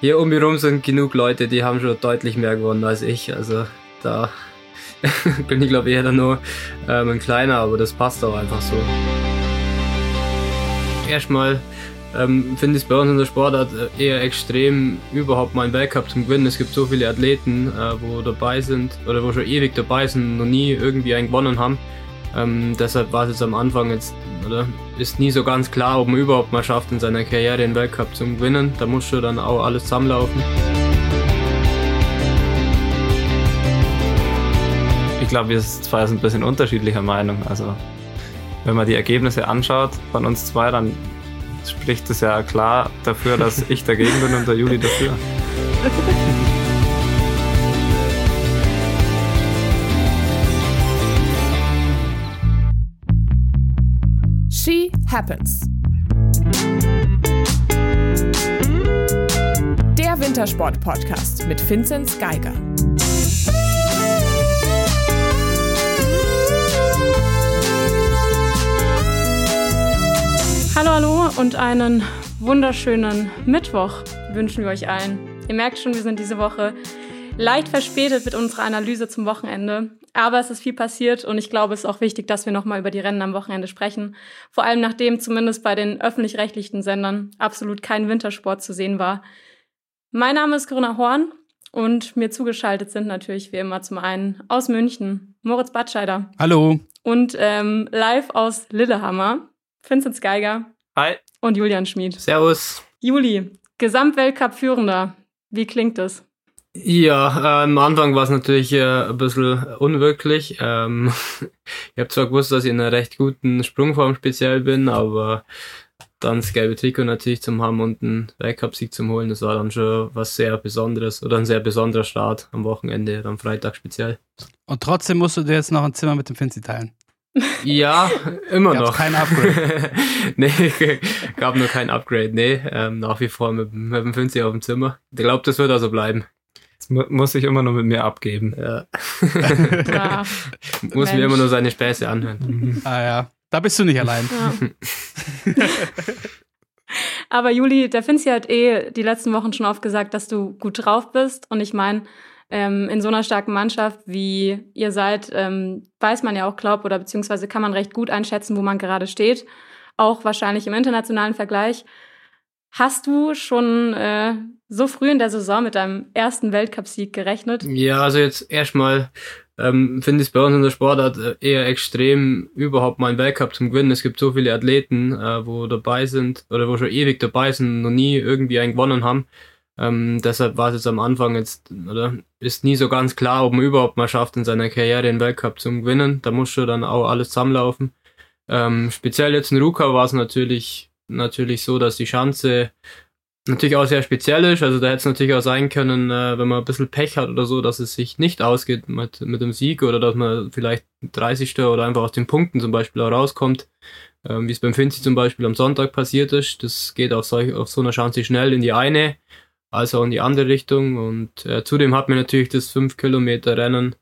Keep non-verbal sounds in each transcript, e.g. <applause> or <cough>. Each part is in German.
hier um mich rum sind genug Leute, die haben schon deutlich mehr gewonnen als ich. Also da <laughs> bin ich glaube eher dann nur ähm, ein kleiner, aber das passt auch einfach so. Erstmal ähm, finde ich es bei uns in der Sportart äh, eher extrem, überhaupt mal einen Weltcup zu gewinnen. Es gibt so viele Athleten, äh, wo dabei sind oder wo schon ewig dabei sind, noch nie irgendwie einen gewonnen haben. Ähm, deshalb war es jetzt am Anfang jetzt, oder ist nie so ganz klar, ob man überhaupt mal schafft, in seiner Karriere den Weltcup zu gewinnen. Da muss schon dann auch alles zusammenlaufen. Ich glaube, wir sind zwei sind ein bisschen unterschiedlicher Meinung. Also, wenn man die Ergebnisse anschaut von uns zwei, dann spricht es ja klar dafür, dass ich dagegen bin und der Juli dafür. <laughs> She Happens. Der Wintersport-Podcast mit Vinzenz Geiger. Hallo, hallo und einen wunderschönen Mittwoch wünschen wir euch allen. Ihr merkt schon, wir sind diese Woche leicht verspätet mit unserer Analyse zum Wochenende. Aber es ist viel passiert und ich glaube, es ist auch wichtig, dass wir nochmal über die Rennen am Wochenende sprechen. Vor allem nachdem zumindest bei den öffentlich-rechtlichen Sendern absolut kein Wintersport zu sehen war. Mein Name ist Corinna Horn und mir zugeschaltet sind natürlich wie immer zum einen aus München Moritz Batscheider. Hallo. Und ähm, live aus Lillehammer Vincent Geiger. Hi. Und Julian Schmid. Servus. Juli, Gesamtweltcup-Führender. Wie klingt das? Ja, äh, am Anfang war es natürlich äh, ein bisschen unwirklich. Ähm, <laughs> ich habe zwar gewusst, dass ich in einer recht guten Sprungform speziell bin, aber dann das gelbe Trikot natürlich zum haben und einen Weltcup-Sieg zum holen, das war dann schon was sehr Besonderes oder ein sehr besonderer Start am Wochenende, am Freitag speziell. Und trotzdem musst du dir jetzt noch ein Zimmer mit dem Finzi teilen. Ja, immer noch. kein <laughs> Upgrade. nee, gab nur kein Upgrade. Nee, ähm, nach wie vor mit, mit dem 50 auf dem Zimmer. Ich glaube, das wird also bleiben. Muss ich immer nur mit mir abgeben. Ja. Ja, <laughs> Muss mir Mensch. immer nur seine Späße anhören. ah ja, da bist du nicht allein. ja. <laughs> Aber Juli, der Finzi hat eh die letzten Wochen schon oft gesagt, dass du gut drauf bist. Und ich meine, ähm, in so einer starken Mannschaft, wie ihr seid, ähm, weiß man ja auch, glaubt oder beziehungsweise kann man recht gut einschätzen, wo man gerade steht. Auch wahrscheinlich im internationalen Vergleich. Hast du schon äh, so früh in der Saison mit deinem ersten Weltcupsieg gerechnet? Ja, also jetzt erstmal ähm, finde ich es bei uns in der Sportart äh, eher extrem, überhaupt mal einen Weltcup zum Gewinnen. Es gibt so viele Athleten, äh, wo dabei sind oder wo schon ewig dabei sind, noch nie irgendwie einen gewonnen haben. Ähm, deshalb war es jetzt am Anfang jetzt, oder ist nie so ganz klar, ob man überhaupt mal schafft, in seiner Karriere den Weltcup zu gewinnen. Da muss schon dann auch alles zusammenlaufen. Ähm, speziell jetzt in Ruka war es natürlich, natürlich so, dass die Chance natürlich auch sehr speziell ist. Also da hätte es natürlich auch sein können, äh, wenn man ein bisschen Pech hat oder so, dass es sich nicht ausgeht mit, mit dem Sieg oder dass man vielleicht 30. oder einfach aus den Punkten zum Beispiel auch rauskommt. Ähm, wie es beim Finzi zum Beispiel am Sonntag passiert ist. Das geht auf, solch, auf so einer Chance schnell in die eine, als auch in die andere Richtung. Und äh, zudem hat mir natürlich das 5 Kilometer Rennen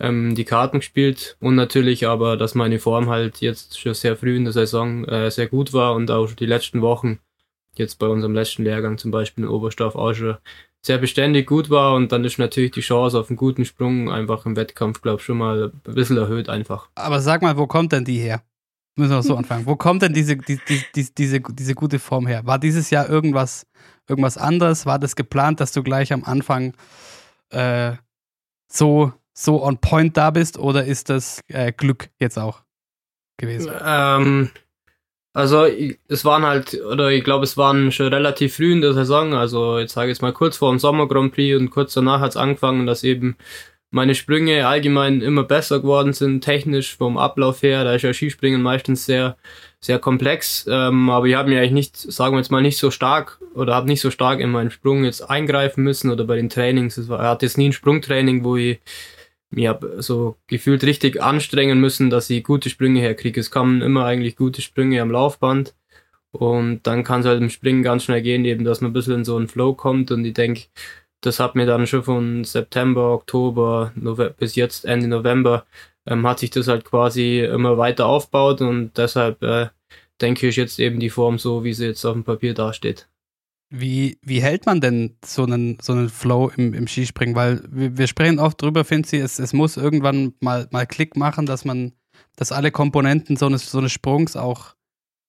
ähm, die Karten gespielt und natürlich aber, dass meine Form halt jetzt schon sehr früh in der Saison äh, sehr gut war und auch schon die letzten Wochen jetzt bei unserem letzten Lehrgang zum Beispiel in Oberstdorf auch schon sehr beständig gut war und dann ist natürlich die Chance auf einen guten Sprung einfach im Wettkampf, glaube ich, schon mal ein bisschen erhöht einfach. Aber sag mal, wo kommt denn die her? Müssen wir so <laughs> anfangen. Wo kommt denn diese, die, die, die, diese, diese gute Form her? War dieses Jahr irgendwas, irgendwas anderes? War das geplant, dass du gleich am Anfang äh, so, so on point da bist oder ist das äh, Glück jetzt auch gewesen? Ähm, also ich- es waren halt, oder ich glaube, es waren schon relativ früh in der Saison, also jetzt sage ich jetzt mal kurz vor dem Sommer Grand Prix und kurz danach hat es angefangen, dass eben meine Sprünge allgemein immer besser geworden sind, technisch vom Ablauf her. Da ist ja Skispringen meistens sehr, sehr komplex, ähm, aber ich habe mir eigentlich nicht, sagen wir jetzt mal, nicht so stark oder habe nicht so stark in meinen Sprung jetzt eingreifen müssen oder bei den Trainings. Es war, er hat jetzt nie ein Sprungtraining, wo ich hab so gefühlt richtig anstrengen müssen, dass ich gute Sprünge herkriege. Es kamen immer eigentlich gute Sprünge am Laufband. Und dann kann es halt im Springen ganz schnell gehen, eben, dass man ein bisschen in so einen Flow kommt. Und ich denke, das hat mir dann schon von September, Oktober Nove bis jetzt Ende November, ähm, hat sich das halt quasi immer weiter aufgebaut. Und deshalb äh, denke ich, jetzt eben die Form so, wie sie jetzt auf dem Papier dasteht. Wie, wie hält man denn so einen, so einen Flow im, im Skispringen? Weil wir, wir sprechen oft drüber, Finzi, es, es muss irgendwann mal, mal Klick machen, dass man, dass alle Komponenten so eines, so eines Sprungs auch,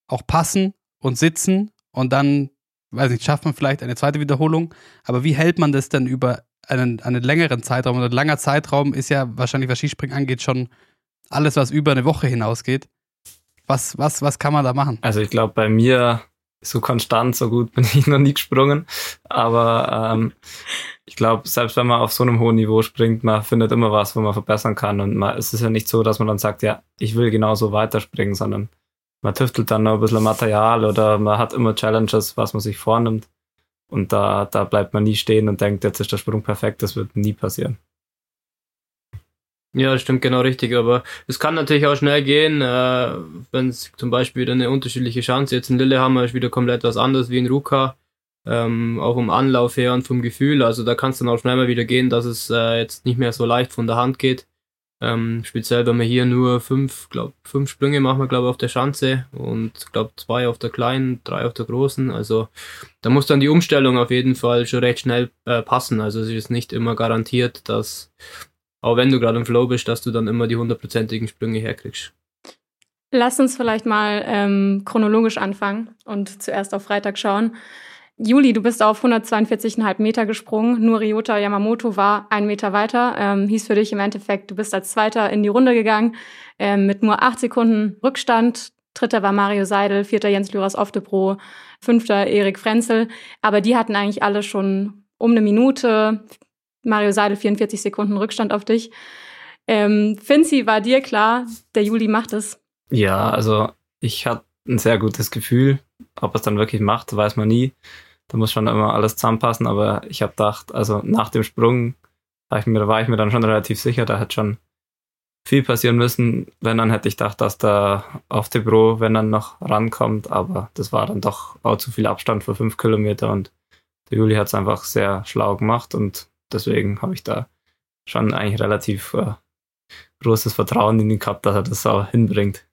auch passen und sitzen und dann, weiß nicht, schafft man vielleicht eine zweite Wiederholung. Aber wie hält man das denn über einen, einen längeren Zeitraum? Und ein langer Zeitraum ist ja wahrscheinlich, was Skispringen angeht, schon alles, was über eine Woche hinausgeht. Was, was, was kann man da machen? Also ich glaube, bei mir so konstant, so gut bin <laughs> ich noch nie gesprungen. Aber ähm, ich glaube, selbst wenn man auf so einem hohen Niveau springt, man findet immer was, wo man verbessern kann. Und man, es ist ja nicht so, dass man dann sagt, ja, ich will genauso weiterspringen, sondern man tüftelt dann noch ein bisschen Material oder man hat immer Challenges, was man sich vornimmt. Und da, da bleibt man nie stehen und denkt, jetzt ist der Sprung perfekt, das wird nie passieren. Ja, stimmt genau richtig, aber es kann natürlich auch schnell gehen, äh, wenn es zum Beispiel wieder eine unterschiedliche Chance jetzt in Lillehammer ist wieder komplett was anderes wie in Ruka, ähm, auch vom Anlauf her und vom Gefühl, also da kann es dann auch schnell mal wieder gehen, dass es äh, jetzt nicht mehr so leicht von der Hand geht. Ähm, speziell, wenn wir hier nur fünf, glaub, fünf Sprünge machen wir, glaube auf der Schanze und glaube zwei auf der kleinen, drei auf der großen. Also da muss dann die Umstellung auf jeden Fall schon recht schnell äh, passen. Also es ist nicht immer garantiert, dass auch wenn du gerade im Flow bist, dass du dann immer die hundertprozentigen Sprünge herkriegst. Lass uns vielleicht mal ähm, chronologisch anfangen und zuerst auf Freitag schauen. Juli, du bist auf 142,5 Meter gesprungen. Nur Ryota Yamamoto war einen Meter weiter. Ähm, hieß für dich im Endeffekt, du bist als Zweiter in die Runde gegangen ähm, mit nur acht Sekunden Rückstand. Dritter war Mario Seidel, vierter Jens Lyras Oftebro, fünfter Erik Frenzel. Aber die hatten eigentlich alle schon um eine Minute, Mario Seidel 44 Sekunden Rückstand auf dich. Ähm, Finzi, war dir klar, der Juli macht es? Ja, also ich hatte ein sehr gutes Gefühl. Ob es dann wirklich macht, weiß man nie. Da muss schon immer alles zusammenpassen, aber ich habe gedacht, also nach dem Sprung war ich, mir, war ich mir dann schon relativ sicher, da hätte schon viel passieren müssen. Wenn, dann hätte ich gedacht, dass da auf die Pro, wenn dann noch rankommt, aber das war dann doch auch zu viel Abstand für fünf Kilometer und der Juli hat es einfach sehr schlau gemacht und deswegen habe ich da schon eigentlich relativ äh, großes Vertrauen in ihn gehabt, dass er das auch hinbringt.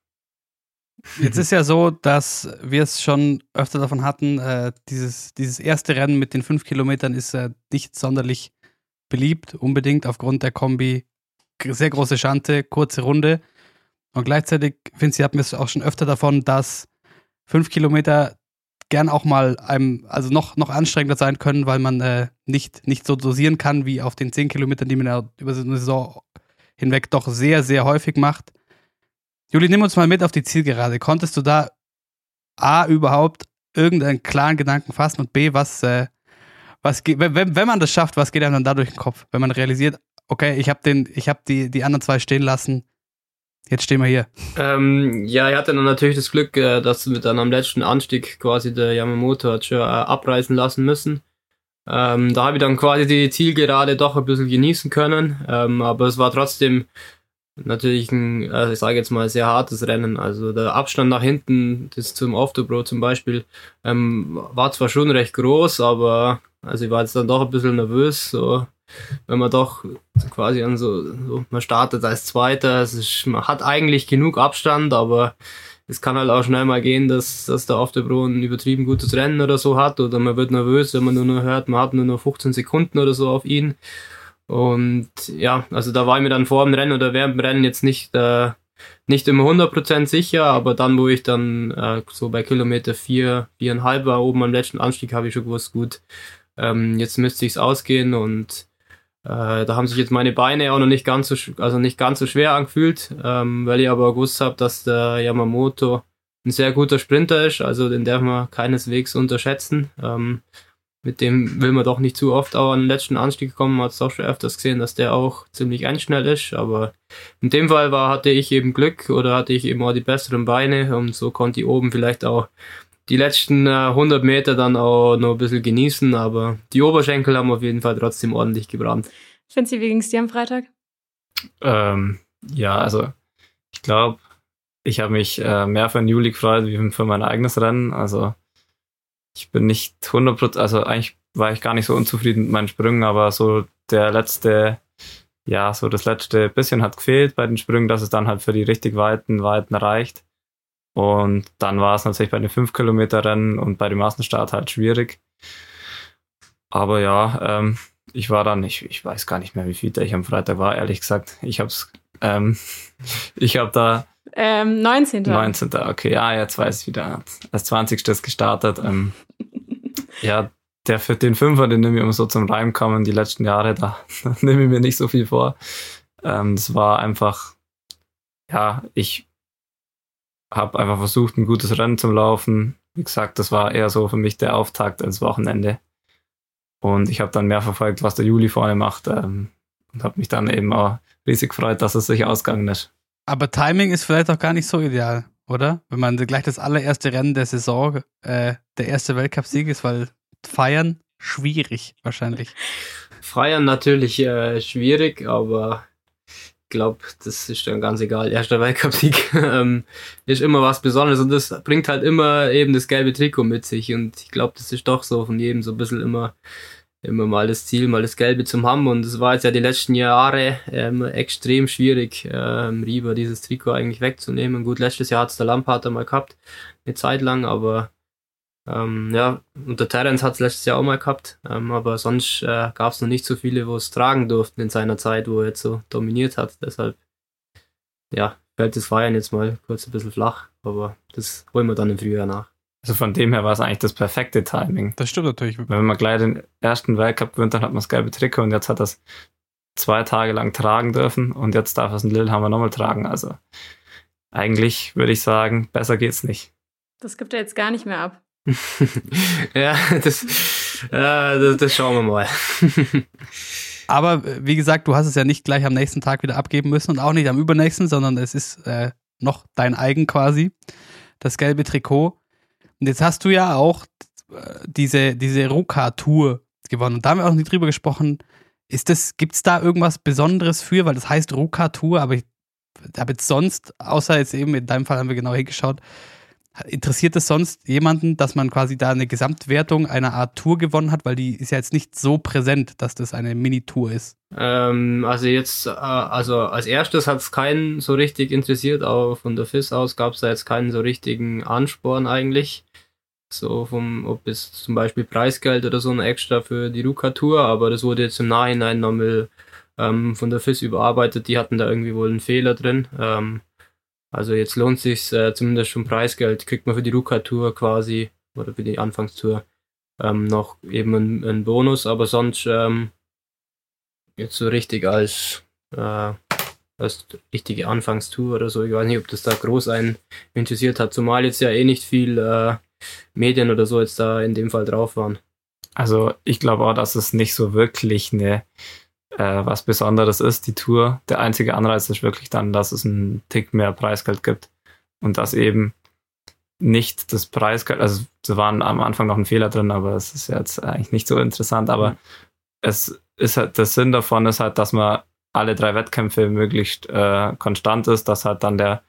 Jetzt ist ja so, dass wir es schon öfter davon hatten, äh, dieses, dieses erste Rennen mit den fünf Kilometern ist äh, nicht sonderlich beliebt, unbedingt aufgrund der Kombi. Sehr große Schante, kurze Runde. Und gleichzeitig, finde ich, hatten wir es auch schon öfter davon, dass fünf Kilometer gern auch mal einem, also noch, noch anstrengender sein können, weil man äh, nicht, nicht so dosieren kann wie auf den 10 Kilometern, die man über eine Saison hinweg doch sehr, sehr häufig macht. Juli, nimm uns mal mit auf die Zielgerade. Konntest du da A überhaupt irgendeinen klaren Gedanken fassen und B, was, äh, was wenn, wenn man das schafft, was geht einem dann da durch den Kopf? Wenn man realisiert, okay, ich habe den, die, die anderen zwei stehen lassen, Jetzt stehen wir hier. Ähm, ja, er hatte dann natürlich das Glück, äh, dass wir dann am letzten Anstieg quasi der Yamamoto hat schon äh, abreißen lassen müssen. Ähm, da habe ich dann quasi die Zielgerade doch ein bisschen genießen können, ähm, aber es war trotzdem natürlich ein, also ich sage jetzt mal, sehr hartes Rennen. Also der Abstand nach hinten, das zum Off-the-Bro zum Beispiel, ähm, war zwar schon recht groß, aber also ich war jetzt dann doch ein bisschen nervös, so wenn man doch quasi an so, so man startet als Zweiter, es ist, man hat eigentlich genug Abstand, aber es kann halt auch schnell mal gehen, dass, dass der auf der Bro ein übertrieben gutes Rennen oder so hat oder man wird nervös, wenn man nur noch hört, man hat nur noch 15 Sekunden oder so auf ihn. Und ja, also da war ich mir dann vor dem Rennen oder während dem Rennen jetzt nicht, äh, nicht immer 100% sicher, aber dann, wo ich dann äh, so bei Kilometer 4, 4,5 war, oben am letzten Anstieg, habe ich schon gewusst, gut, ähm, jetzt müsste ich es ausgehen und äh, da haben sich jetzt meine Beine auch noch nicht ganz so, also nicht ganz so schwer angefühlt, ähm, weil ich aber gewusst habe, dass der Yamamoto ein sehr guter Sprinter ist, also den darf man keineswegs unterschätzen. Ähm, mit dem will man doch nicht zu oft auch an den letzten Anstieg kommen. Man hat es auch schon öfters gesehen, dass der auch ziemlich einschnell ist. Aber in dem Fall war, hatte ich eben Glück oder hatte ich eben auch die besseren Beine und so konnte ich oben vielleicht auch die letzten äh, 100 Meter dann auch noch ein bisschen genießen, aber die Oberschenkel haben auf jeden Fall trotzdem ordentlich gebrannt. Finzi, wie ging es dir am Freitag? Ähm, ja, also ich glaube, ich habe mich äh, mehr für den Juli gefreut wie für mein eigenes Rennen. Also ich bin nicht 100%, also eigentlich war ich gar nicht so unzufrieden mit meinen Sprüngen, aber so der letzte, ja, so das letzte bisschen hat gefehlt bei den Sprüngen, dass es dann halt für die richtig weiten Weiten reicht. Und dann war es natürlich bei den 5 Kilometer Rennen und bei dem Massenstart halt schwierig. Aber ja, ähm, ich war dann, ich, ich weiß gar nicht mehr, wie viel ich am Freitag war, ehrlich gesagt. Ich hab's, ähm, <laughs> ich hab da Ähm, 19. 19. Okay, ja, jetzt weiß ich wieder. Als 20. ist gestartet. Ähm, <laughs> ja, der für den Fünfer, den nehme ich immer so zum Reim kommen, die letzten Jahre, da, da <laughs> nehme ich mir nicht so viel vor. Ähm, das war einfach, ja, ich habe einfach versucht, ein gutes Rennen zu laufen. Wie gesagt, das war eher so für mich der Auftakt als Wochenende. Und ich habe dann mehr verfolgt, was der Juli vorne macht. Ähm, und habe mich dann eben auch riesig gefreut, dass es sich ausgegangen ist. Aber Timing ist vielleicht auch gar nicht so ideal, oder? Wenn man gleich das allererste Rennen der Saison, äh, der erste Weltcup-Sieg ist, weil feiern schwierig wahrscheinlich. Feiern natürlich äh, schwierig, aber glaube, das ist dann ganz egal. Erster Weltcup-Sieg <laughs> ähm, ist immer was Besonderes und das bringt halt immer eben das gelbe Trikot mit sich und ich glaube, das ist doch so von jedem so ein bisschen immer immer mal das Ziel, mal das Gelbe zum haben. Und es war jetzt ja die letzten Jahre ähm, extrem schwierig, ähm, Rieber dieses Trikot eigentlich wegzunehmen. Gut, letztes Jahr hat's der Lampard einmal gehabt, eine Zeit lang, aber ähm, ja, und der Terence hat's letztes Jahr auch mal gehabt, ähm, aber sonst äh, gab's noch nicht so viele, wo es tragen durften in seiner Zeit, wo er jetzt so dominiert hat. Deshalb, ja, fällt das Feiern jetzt mal kurz ein bisschen flach, aber das holen wir dann im Frühjahr nach. Also von dem her war es eigentlich das perfekte Timing. Das stimmt natürlich. Wenn man gleich den ersten Weltcup gewinnt, dann hat man das gelbe Trikot und jetzt hat er es zwei Tage lang tragen dürfen und jetzt darf er es in Lillehammer nochmal tragen. Also eigentlich würde ich sagen, besser geht's nicht. Das gibt er jetzt gar nicht mehr ab. <laughs> ja, das, ja das, das schauen wir mal. <laughs> Aber äh, wie gesagt, du hast es ja nicht gleich am nächsten Tag wieder abgeben müssen und auch nicht am übernächsten, sondern es ist äh, noch dein eigen quasi, das gelbe Trikot. Und jetzt hast du ja auch äh, diese, diese Ruka-Tour gewonnen. Und da haben wir auch nicht drüber gesprochen. Ist das, gibt's da irgendwas Besonderes für? Weil das heißt Ruka-Tour, aber ich habe jetzt sonst, außer jetzt eben in deinem Fall haben wir genau hingeschaut, interessiert es sonst jemanden, dass man quasi da eine Gesamtwertung einer Art Tour gewonnen hat? Weil die ist ja jetzt nicht so präsent, dass das eine Mini-Tour ist. Ähm, also jetzt, äh, also als erstes hat es keinen so richtig interessiert, auch von der FIS aus gab es da jetzt keinen so richtigen Ansporn eigentlich. So vom, ob es zum Beispiel Preisgeld oder so ein extra für die Ruka-Tour, aber das wurde jetzt im Nachhinein nochmal ähm, von der FIS überarbeitet, die hatten da irgendwie wohl einen Fehler drin. Ähm, also jetzt lohnt sich äh, zumindest schon Preisgeld, kriegt man für die Ruka-Tour quasi oder für die Anfangstour ähm, noch eben einen, einen Bonus, aber sonst ähm, jetzt so richtig als, äh, als richtige Anfangstour oder so. Ich weiß nicht, ob das da groß einen interessiert hat, zumal jetzt ja eh nicht viel äh, Medien oder so jetzt da in dem Fall drauf waren. Also ich glaube auch, dass es nicht so wirklich eine äh, was Besonderes ist, die Tour. Der einzige Anreiz ist wirklich dann, dass es einen Tick mehr Preisgeld gibt und dass eben nicht das Preisgeld, also es waren am Anfang noch ein Fehler drin, aber es ist jetzt eigentlich nicht so interessant, aber mhm. es ist halt, der Sinn davon ist halt, dass man alle drei Wettkämpfe möglichst äh, konstant ist, dass halt dann der,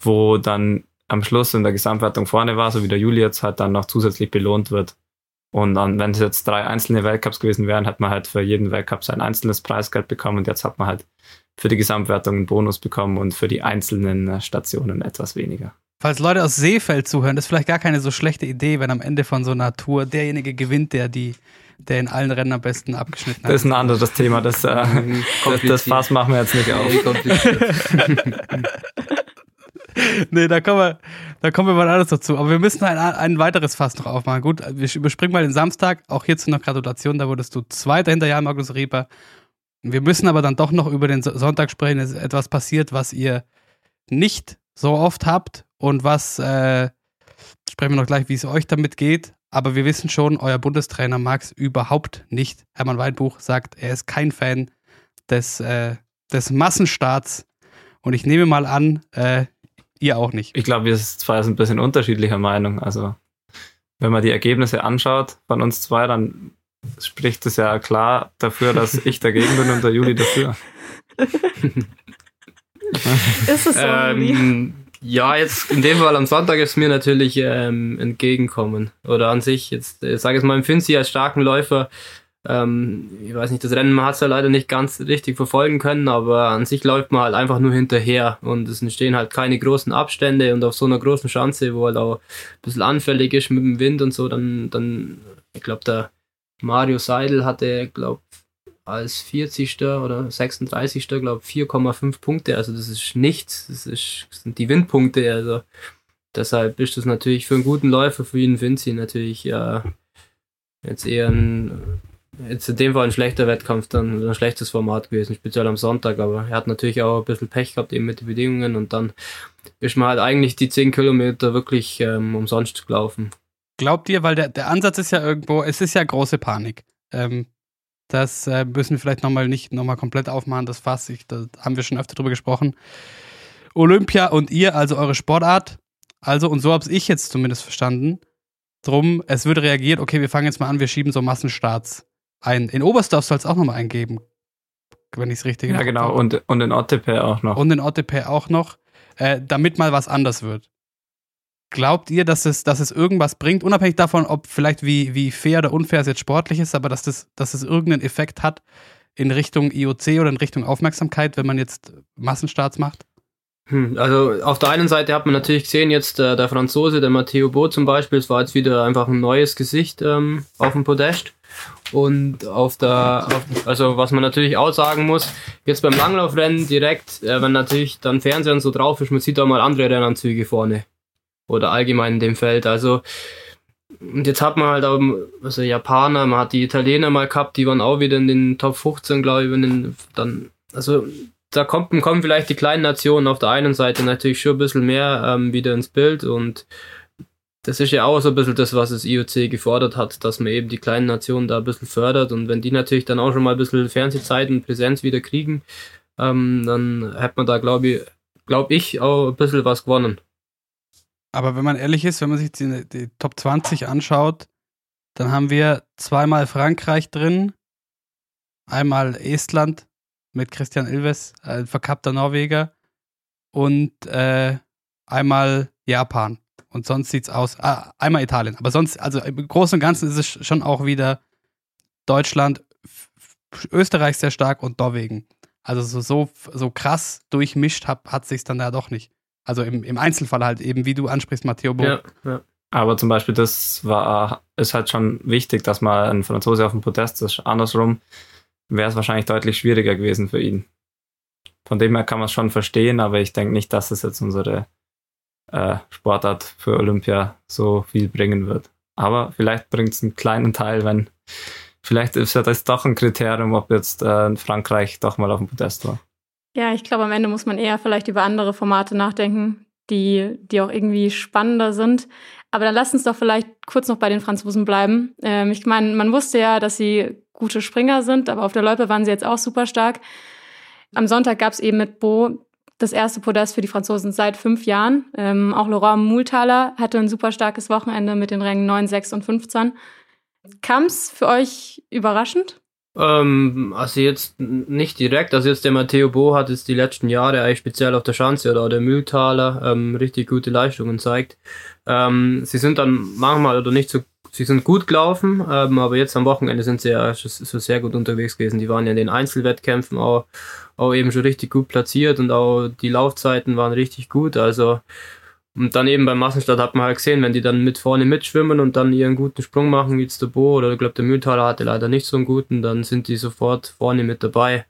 wo dann am Schluss in der Gesamtwertung vorne war, so wie der Juli jetzt halt dann noch zusätzlich belohnt wird. Und dann, wenn es jetzt drei einzelne Weltcups gewesen wären, hat man halt für jeden Weltcup sein einzelnes Preisgeld bekommen und jetzt hat man halt für die Gesamtwertung einen Bonus bekommen und für die einzelnen äh, Stationen etwas weniger. Falls Leute aus Seefeld zuhören, das ist vielleicht gar keine so schlechte Idee, wenn am Ende von so einer Tour derjenige gewinnt, der die der in allen Rennen am besten abgeschnitten hat. Das ist ein anderes Thema. Das, äh, <laughs> das, das Fass machen wir jetzt nicht auf. <laughs> nee, da kommen wir, da kommen wir mal alles dazu. Aber wir müssen ein, ein weiteres Fass noch aufmachen. Gut, wir überspringen mal den Samstag. Auch hierzu noch Gratulation. Da wurdest du Zweiter hinter Jan Markus Rieper. Wir müssen aber dann doch noch über den Sonntag sprechen. Es ist etwas passiert, was ihr nicht so oft habt und was, äh, sprechen wir noch gleich, wie es euch damit geht. Aber wir wissen schon, euer Bundestrainer mag es überhaupt nicht. Hermann Weinbuch sagt, er ist kein Fan des, äh, des Massenstarts. Und ich nehme mal an, äh, Ihr auch nicht. Ich glaube, wir sind zwei ein bisschen unterschiedlicher Meinung. Also, wenn man die Ergebnisse anschaut von uns zwei, dann spricht es ja klar dafür, dass <laughs> ich dagegen bin und der Juli dafür. ist es so? Ähm, ja, jetzt in dem Fall am Sonntag ist mir natürlich ähm, entgegenkommen. Oder an sich, jetzt ich sage jetzt mal, empfinde sie als starken Läufer ähm, ich weiß nicht, das Rennen hat es ja leider nicht ganz richtig verfolgen können, aber an sich läuft man halt einfach nur hinterher und es entstehen halt keine großen Abstände und auf so einer großen Schanze, wo halt auch ein bisschen anfällig ist mit dem Wind und so, dann, dann ich glaube, der Mario Seidel hatte, glaube als 40. oder 36. glaube 4,5 Punkte. Also das ist nichts. Das, ist, das sind die Windpunkte. Also deshalb ist das natürlich für einen guten Läufer, für ihn Vinci natürlich äh, jetzt eher ein jetzt in dem Fall ein schlechter Wettkampf, dann ein schlechtes Format gewesen, speziell am Sonntag, aber er hat natürlich auch ein bisschen Pech gehabt eben mit den Bedingungen und dann ist man halt eigentlich die 10 Kilometer wirklich ähm, umsonst gelaufen. Glaubt ihr, weil der, der Ansatz ist ja irgendwo, es ist ja große Panik. Ähm, das äh, müssen wir vielleicht nochmal nicht nochmal komplett aufmachen, das Fass, ich, da haben wir schon öfter drüber gesprochen. Olympia und ihr, also eure Sportart, also, und so habe ich jetzt zumindest verstanden, drum, es wird reagiert, okay, wir fangen jetzt mal an, wir schieben so Massenstarts ein. In Oberstdorf soll es auch nochmal eingeben, wenn ich es richtig Ja, genau, und, und in Ottepe auch noch. Und in Ottepe auch noch, äh, damit mal was anders wird. Glaubt ihr, dass es, dass es irgendwas bringt, unabhängig davon, ob vielleicht wie, wie fair oder unfair es jetzt sportlich ist, aber dass, das, dass es irgendeinen Effekt hat in Richtung IOC oder in Richtung Aufmerksamkeit, wenn man jetzt Massenstarts macht? Hm, also auf der einen Seite hat man natürlich gesehen, jetzt äh, der Franzose, der Matteo Bo zum Beispiel, es war jetzt wieder einfach ein neues Gesicht ähm, auf dem Podest. Und auf der, auf, also was man natürlich auch sagen muss, jetzt beim Langlaufrennen direkt, äh, wenn natürlich dann Fernsehen so drauf ist, man sieht auch mal andere Rennanzüge vorne. Oder allgemein in dem Feld. Also, und jetzt hat man halt auch, also Japaner, man hat die Italiener mal gehabt, die waren auch wieder in den Top 15, glaube ich, in den, dann, also da kommt, kommen vielleicht die kleinen Nationen auf der einen Seite natürlich schon ein bisschen mehr ähm, wieder ins Bild und das ist ja auch so ein bisschen das, was das IOC gefordert hat, dass man eben die kleinen Nationen da ein bisschen fördert und wenn die natürlich dann auch schon mal ein bisschen Fernsehzeit und Präsenz wieder kriegen, ähm, dann hat man da, glaube ich, glaube ich, auch ein bisschen was gewonnen. Aber wenn man ehrlich ist, wenn man sich die, die Top 20 anschaut, dann haben wir zweimal Frankreich drin, einmal Estland mit Christian Ilves, ein verkappter Norweger, und äh, einmal Japan. Und sonst sieht's aus, ah, einmal Italien. Aber sonst, also im Großen und Ganzen ist es schon auch wieder Deutschland, Österreich sehr stark und Norwegen. Also so, so, so krass durchmischt hat, hat sich's dann da doch nicht. Also im, im Einzelfall halt eben, wie du ansprichst, Matteo Bo. Ja, ja. Aber zum Beispiel, das war, ist halt schon wichtig, dass mal ein Franzose auf dem Podest ist. Andersrum wäre es wahrscheinlich deutlich schwieriger gewesen für ihn. Von dem her kann man es schon verstehen, aber ich denke nicht, dass es jetzt unsere äh, Sportart für Olympia so viel bringen wird. Aber vielleicht bringt es einen kleinen Teil, wenn vielleicht ist ja das doch ein Kriterium, ob jetzt äh, Frankreich doch mal auf dem Podest war. Ja, ich glaube, am Ende muss man eher vielleicht über andere Formate nachdenken, die, die auch irgendwie spannender sind. Aber dann lass uns doch vielleicht kurz noch bei den Franzosen bleiben. Ähm, ich meine, man wusste ja, dass sie gute Springer sind, aber auf der Loipe waren sie jetzt auch super stark. Am Sonntag gab es eben mit Bo das erste Podest für die Franzosen seit fünf Jahren. Ähm, auch Laurent Multhaler hatte ein super starkes Wochenende mit den Rängen 9, 6 und 15. Kam es für euch überraschend? Ähm, also jetzt nicht direkt, also jetzt der Matteo Bo hat jetzt die letzten Jahre eigentlich speziell auf der Schanze oder der Mühltaler ähm, richtig gute Leistungen zeigt. Ähm, sie sind dann manchmal oder nicht so, sie sind gut gelaufen, ähm, aber jetzt am Wochenende sind sie ja schon, schon sehr gut unterwegs gewesen. Die waren ja in den Einzelwettkämpfen auch, auch eben schon richtig gut platziert und auch die Laufzeiten waren richtig gut. Also und dann eben beim Massenstart hat man halt gesehen, wenn die dann mit vorne mitschwimmen und dann ihren guten Sprung machen, wie jetzt der Bo oder ich glaube der Mühltaler hatte leider nicht so einen guten, dann sind die sofort vorne mit dabei.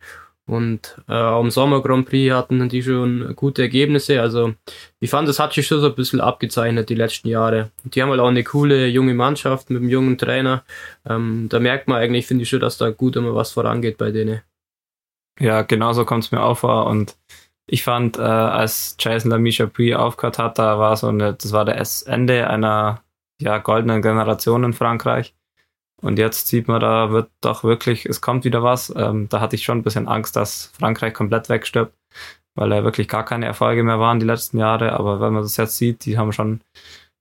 Und äh, im Sommer Grand Prix hatten die schon gute Ergebnisse. Also ich fand, das hat sich schon so ein bisschen abgezeichnet die letzten Jahre. Und die haben halt auch eine coole junge Mannschaft mit einem jungen Trainer. Ähm, da merkt man eigentlich, finde ich schon, dass da gut immer was vorangeht bei denen. Ja, genau so kommt es mir auch vor. Und ich fand, äh, als Jason Lamisha Pre aufgehört hat, da war so eine, das war das Ende einer ja, goldenen Generation in Frankreich. Und jetzt sieht man, da wird doch wirklich, es kommt wieder was. Ähm, da hatte ich schon ein bisschen Angst, dass Frankreich komplett wegstirbt, weil da wirklich gar keine Erfolge mehr waren die letzten Jahre. Aber wenn man das jetzt sieht, die haben schon,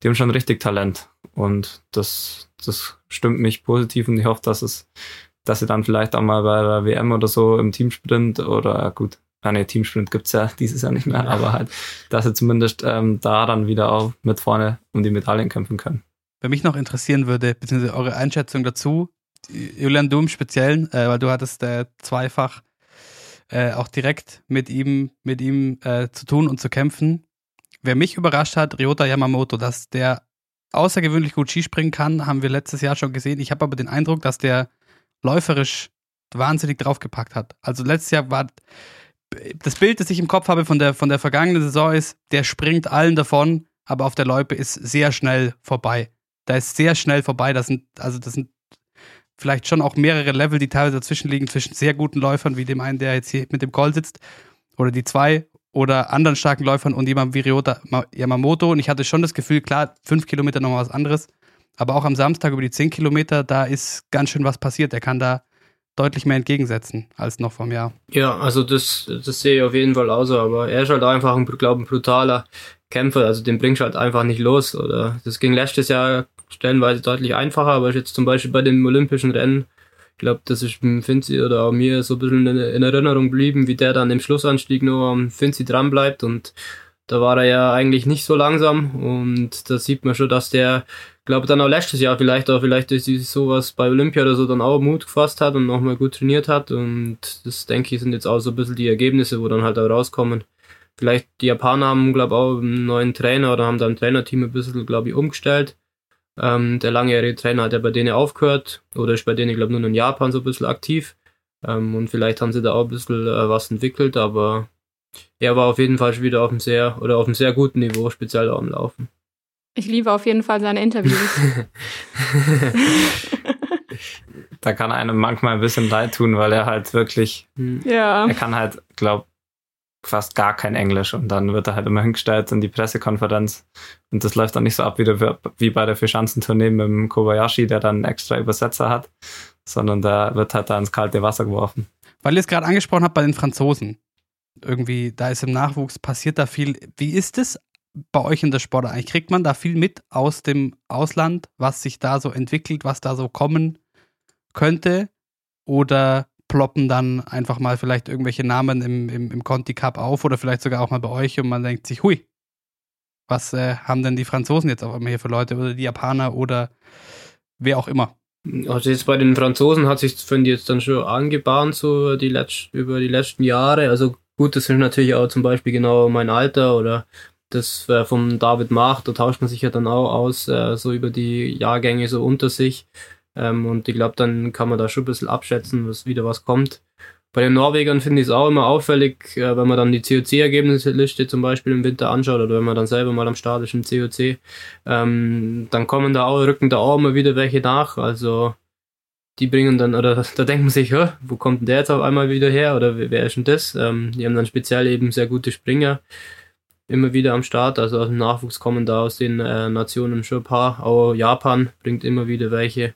die haben schon richtig Talent. Und das, das stimmt mich positiv und ich hoffe, dass es, dass sie dann vielleicht auch mal bei der WM oder so im Teamsprint oder gut, Ah, nee, Teamsprint gibt's ja <laughs> dieses Jahr nicht mehr, aber halt, dass sie zumindest ähm, da dann wieder auch mit vorne um die Medaillen kämpfen können. Wer mich noch interessieren würde, beziehungsweise eure Einschätzung dazu, Julian Du im Speziellen, äh, weil du hattest äh, zweifach äh, auch direkt mit ihm, mit ihm äh, zu tun und zu kämpfen. Wer mich überrascht hat, Ryota Yamamoto, dass der außergewöhnlich gut Skispringen kann, haben wir letztes Jahr schon gesehen. Ich habe aber den Eindruck, dass der läuferisch wahnsinnig draufgepackt hat. Also letztes Jahr war das Bild, das ich im Kopf habe von der, von der vergangenen Saison ist, der springt allen davon, aber auf der Loipe ist sehr schnell vorbei. Da ist sehr schnell vorbei. Das sind, also das sind vielleicht schon auch mehrere Level, die teilweise dazwischen liegen, zwischen sehr guten Läufern, wie dem einen, der jetzt hier mit dem Call sitzt, oder die zwei, oder anderen starken Läufern und jemandem wie Ryota Yamamoto. Und ich hatte schon das Gefühl, klar, fünf Kilometer noch was anderes. Aber auch am Samstag über die zehn Kilometer, da ist ganz schön was passiert. Er kann da deutlich mehr entgegensetzen als noch vom Jahr. Ja, also das, das sehe ich auf jeden Fall aus, aber er ist halt einfach ein, glaube ein brutaler Kämpfer, also den bringst du halt einfach nicht los. Oder das ging letztes Jahr stellenweise deutlich einfacher, aber jetzt zum Beispiel bei den Olympischen Rennen, ich glaube, das ist Finzi oder mir so ein bisschen in, in Erinnerung geblieben, wie der dann im Schlussanstieg nur am Finzi dran bleibt und da war er ja eigentlich nicht so langsam und da sieht man schon, dass der, glaube dann auch letztes Jahr vielleicht auch vielleicht durch sowas bei Olympia oder so dann auch Mut gefasst hat und nochmal gut trainiert hat und das denke ich sind jetzt auch so ein bisschen die Ergebnisse, wo dann halt auch rauskommen. Vielleicht die Japaner haben, glaube ich, auch einen neuen Trainer oder haben da ein Trainerteam ein bisschen, glaube ich, umgestellt. Ähm, der langjährige Trainer hat ja bei denen aufgehört oder ist bei denen, glaube ich, nur in Japan so ein bisschen aktiv. Ähm, und vielleicht haben sie da auch ein bisschen äh, was entwickelt, aber er war auf jeden Fall schon wieder auf einem sehr oder auf einem sehr guten Niveau, speziell auch am Laufen. Ich liebe auf jeden Fall seine Interviews. <laughs> da kann einem manchmal ein bisschen leid tun, weil er halt wirklich, ja. er kann halt, glaub, fast gar kein Englisch und dann wird er halt immer hingestellt in die Pressekonferenz und das läuft dann nicht so ab wie, der, wie bei der Vierschanzentournee mit dem Kobayashi, der dann extra Übersetzer hat, sondern da wird halt da ins kalte Wasser geworfen. Weil ihr es gerade angesprochen habt bei den Franzosen, irgendwie, da ist im Nachwuchs, passiert da viel. Wie ist es bei euch in der Sport eigentlich? Kriegt man da viel mit aus dem Ausland, was sich da so entwickelt, was da so kommen könnte? Oder ploppen dann einfach mal vielleicht irgendwelche Namen im, im, im Conti Cup auf oder vielleicht sogar auch mal bei euch und man denkt sich, hui, was äh, haben denn die Franzosen jetzt auf einmal hier für Leute oder die Japaner oder wer auch immer? Also jetzt bei den Franzosen hat sich, finde ich, jetzt dann schon angebahnt, so die letzt, über die letzten Jahre. Also gut, das sind natürlich auch zum Beispiel genau mein Alter oder das äh, vom David Mach, da tauscht man sich ja dann auch aus, äh, so über die Jahrgänge so unter sich. Ähm, und ich glaube, dann kann man da schon ein bisschen abschätzen, was wieder was kommt. Bei den Norwegern finde ich es auch immer auffällig, äh, wenn man dann die COC-Ergebnisliste zum Beispiel im Winter anschaut oder wenn man dann selber mal am Start ist im COC, ähm, dann kommen da auch, rücken da auch immer wieder welche nach. Also die bringen dann, oder <laughs> da denkt man sich, wo kommt denn der jetzt auf einmal wieder her oder wer ist denn das? Ähm, die haben dann speziell eben sehr gute Springer immer wieder am Start. Also aus dem Nachwuchs kommen da aus den äh, Nationen schon ein paar. Auch Japan bringt immer wieder welche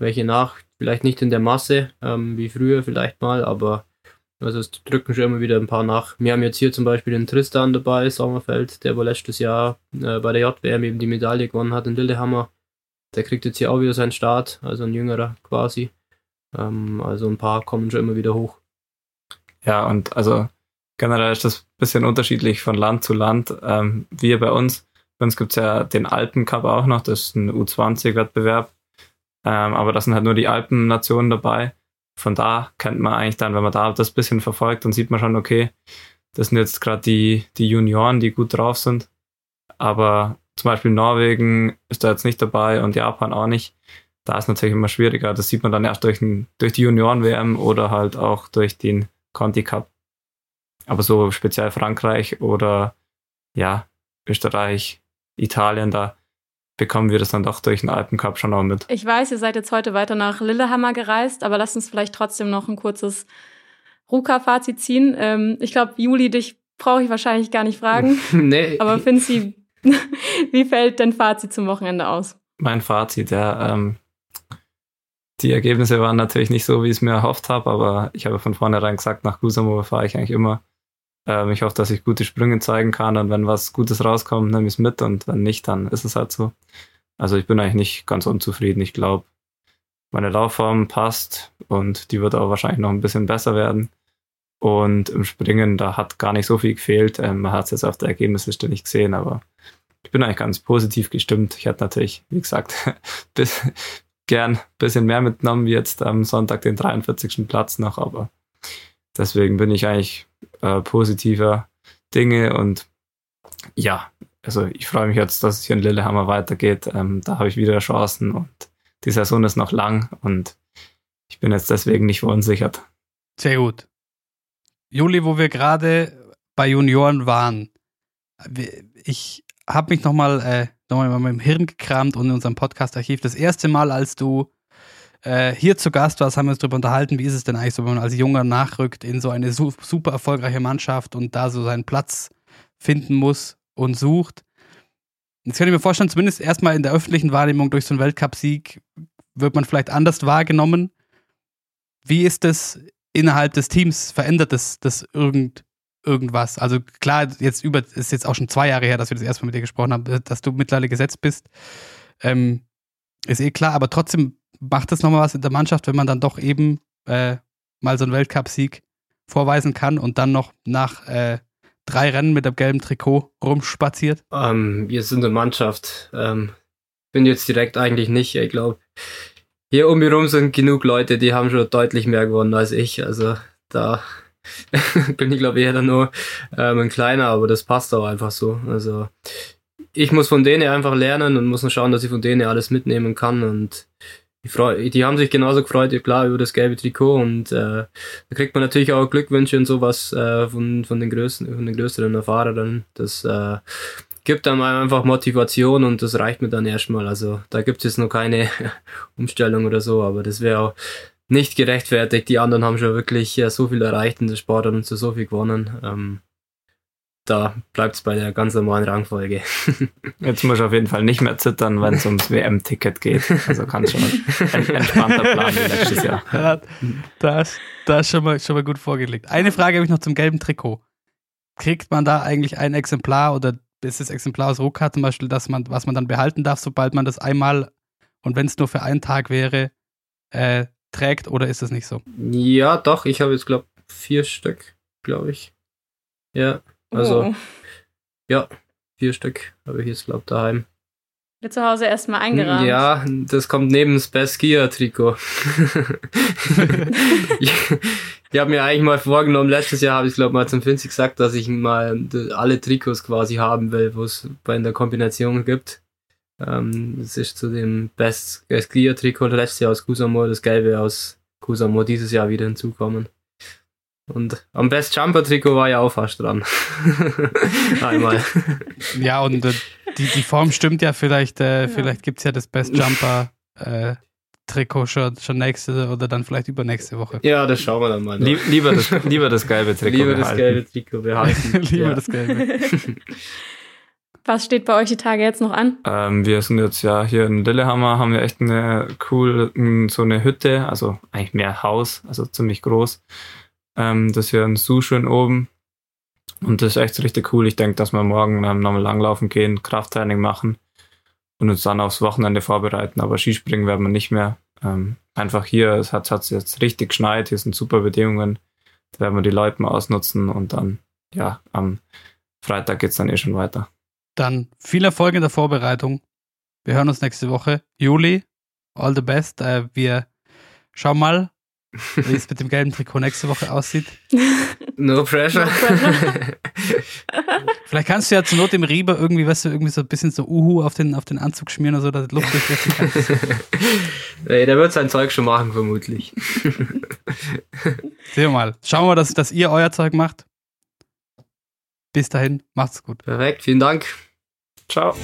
welche nach. Vielleicht nicht in der Masse, ähm, wie früher vielleicht mal, aber also es drücken schon immer wieder ein paar nach. Wir haben jetzt hier zum Beispiel den Tristan dabei, Sommerfeld, der wohl letztes Jahr äh, bei der JWM eben die Medaille gewonnen hat in Lillehammer. Der kriegt jetzt hier auch wieder seinen Start, also ein jüngerer quasi. Ähm, also ein paar kommen schon immer wieder hoch. Ja, und also generell ist das ein bisschen unterschiedlich von Land zu Land. Ähm, wir bei uns, bei uns gibt es ja den Alpencup auch noch, das ist ein U20-Wettbewerb. Ähm, aber das sind halt nur die Alpennationen dabei. Von da kennt man eigentlich dann, wenn man da das bisschen verfolgt, dann sieht man schon, okay, das sind jetzt gerade die, die Junioren, die gut drauf sind. Aber zum Beispiel Norwegen ist da jetzt nicht dabei und Japan auch nicht. Da ist natürlich immer schwieriger. Das sieht man dann erst durch, den, durch die Junioren-WM oder halt auch durch den Conti Cup. Aber so speziell Frankreich oder ja, Österreich, Italien, da bekommen wir das dann doch durch den Alpencup schon auch mit. Ich weiß, ihr seid jetzt heute weiter nach Lillehammer gereist, aber lasst uns vielleicht trotzdem noch ein kurzes Ruka-Fazit ziehen. Ähm, ich glaube, Juli, dich brauche ich wahrscheinlich gar nicht fragen. <laughs> nee. Aber Finzi, <laughs> wie fällt dein Fazit zum Wochenende aus? Mein Fazit, ja. Ähm, die Ergebnisse waren natürlich nicht so, wie ich es mir erhofft habe, aber ich habe von vornherein gesagt, nach Kusamo fahre ich eigentlich immer ähm, ich hoffe, dass ich gute Sprünge zeigen kann und wenn was Gutes rauskommt, nehme ich es mit und wenn nicht, dann ist es halt so. Also ich bin eigentlich nicht ganz unzufrieden. Ich glaube, meine Laufform passt und die wird auch wahrscheinlich noch ein bisschen besser werden. Und im Springen, da hat gar nicht so viel gefehlt. Ähm, man hat es jetzt auf der Ergebnisliste nicht gesehen, aber ich bin eigentlich ganz positiv gestimmt. Ich hätte natürlich, wie gesagt, <laughs> bis, gern ein bisschen mehr mitgenommen, wie jetzt am Sonntag den 43. Platz noch, aber deswegen bin ich eigentlich äh, positiver Dinge und ja, also ich freue mich jetzt, dass es hier in Lillehammer weitergeht. Ähm, da habe ich wieder Chancen und die Saison ist noch lang und ich bin jetzt deswegen nicht verunsichert. Sehr gut. Juli, wo wir gerade bei Junioren waren, ich habe mich nochmal äh, noch mal in meinem Hirn gekramt und in unserem Podcast-Archiv. Das erste Mal, als du äh, hier zu Gast warst, haben wir uns darüber unterhalten, wie ist es denn eigentlich so, wenn man als Junger nachrückt in so eine su super erfolgreiche Mannschaft und da so seinen Platz finden muss und sucht. Jetzt kann ich mir vorstellen, zumindest erstmal in der öffentlichen Wahrnehmung durch so einen Weltcup-Sieg wird man vielleicht anders wahrgenommen. Wie ist das innerhalb des Teams? Verändert das, das irgend, irgendwas? Also klar, jetzt über, ist jetzt auch schon zwei Jahre her, dass wir das erstmal mit dir gesprochen haben, dass du mittlerweile gesetzt bist. Ähm, ist eh klar, aber trotzdem macht das nochmal was in der Mannschaft, wenn man dann doch eben äh, mal so einen Weltcup-Sieg vorweisen kann und dann noch nach äh, drei Rennen mit dem gelben Trikot rumspaziert? Ähm, wir sind eine Mannschaft. Ähm, bin jetzt direkt eigentlich nicht. Ich glaube, hier um mich rum sind genug Leute, die haben schon deutlich mehr gewonnen als ich. Also da <laughs> bin ich glaube eher dann nur ähm, ein kleiner, aber das passt auch einfach so. Also ich muss von denen einfach lernen und muss nur schauen, dass ich von denen alles mitnehmen kann und die, die haben sich genauso gefreut, klar, über das gelbe Trikot und äh, da kriegt man natürlich auch Glückwünsche und sowas äh, von, von den größten, von den größeren Erfahrern. Das äh, gibt dann einfach Motivation und das reicht mir dann erstmal. Also da gibt es jetzt noch keine <laughs> Umstellung oder so, aber das wäre auch nicht gerechtfertigt. Die anderen haben schon wirklich ja, so viel erreicht in der Sport und so viel gewonnen. Ähm, da bleibt es bei der ganz normalen Rangfolge. <laughs> Jetzt muss ich auf jeden Fall nicht mehr zittern, wenn es ums WM-Ticket geht. Also kann schon ein entspannter Plan wie letztes Jahr. <laughs> Ja, das, das ist schon mal, schon mal gut vorgelegt. Eine Frage habe ich noch zum gelben Trikot. Kriegt man da eigentlich ein Exemplar oder ist das Exemplar aus Ruka zum Beispiel, dass man, was man dann behalten darf, sobald man das einmal und wenn es nur für einen Tag wäre, äh, trägt oder ist das nicht so? Ja, doch, ich habe jetzt, glaube vier Stück, glaube ich. Ja. Also, oh. ja, vier Stück habe ich jetzt, glaube daheim. Wir zu Hause erstmal eingerahmt. Ja, das kommt neben das Best Gear Trikot. <laughs> ich, ich habe mir eigentlich mal vorgenommen, letztes Jahr habe ich glaube mal zum Finzi gesagt, dass ich mal alle Trikots quasi haben will, wo es bei in der Kombination gibt. Ähm, das ist zu dem Best Gear Trikot letztes Jahr aus Kusamo, das gelbe aus Kusamo dieses Jahr wieder hinzukommen. Und am Best Jumper Trikot war ja auch fast dran. <laughs> Einmal. Ja, und äh, die, die Form stimmt ja. Vielleicht, äh, ja. vielleicht gibt es ja das Best Jumper äh, Trikot schon, schon nächste oder dann vielleicht übernächste Woche. Ja, das schauen wir dann mal. Lieb, lieber, das, lieber das gelbe Trikot Lieber behalten. das gelbe Trikot behalten. <laughs> lieber ja. das gelbe. <laughs> Was steht bei euch die Tage jetzt noch an? Ähm, wir sind jetzt ja hier in Lillehammer, haben wir echt eine cool, so eine Hütte, also eigentlich mehr Haus, also ziemlich groß. Ähm, das ist ja ein Su schön oben. Und das ist echt richtig cool. Ich denke, dass wir morgen nochmal langlaufen gehen, Krafttraining machen und uns dann aufs Wochenende vorbereiten. Aber Skispringen werden wir nicht mehr. Ähm, einfach hier, es hat es jetzt richtig geschneit, hier sind super Bedingungen. Da werden wir die Leute mal ausnutzen und dann, ja, am Freitag geht es dann eh schon weiter. Dann viel Erfolg in der Vorbereitung. Wir hören uns nächste Woche. Juli, all the best. Äh, wir schauen mal, wie es mit dem gelben Trikot nächste Woche aussieht. <laughs> No pressure. No pressure. <laughs> Vielleicht kannst du ja zur Not im Rieber irgendwie, weißt du, irgendwie so ein bisschen so Uhu auf den, auf den Anzug schmieren oder so, dass Luft durchlässig kann. <laughs> nee, der wird sein Zeug schon machen, vermutlich. Sehen wir mal. Schauen wir mal, dass, dass ihr euer Zeug macht. Bis dahin, macht's gut. Perfekt, vielen Dank. Ciao.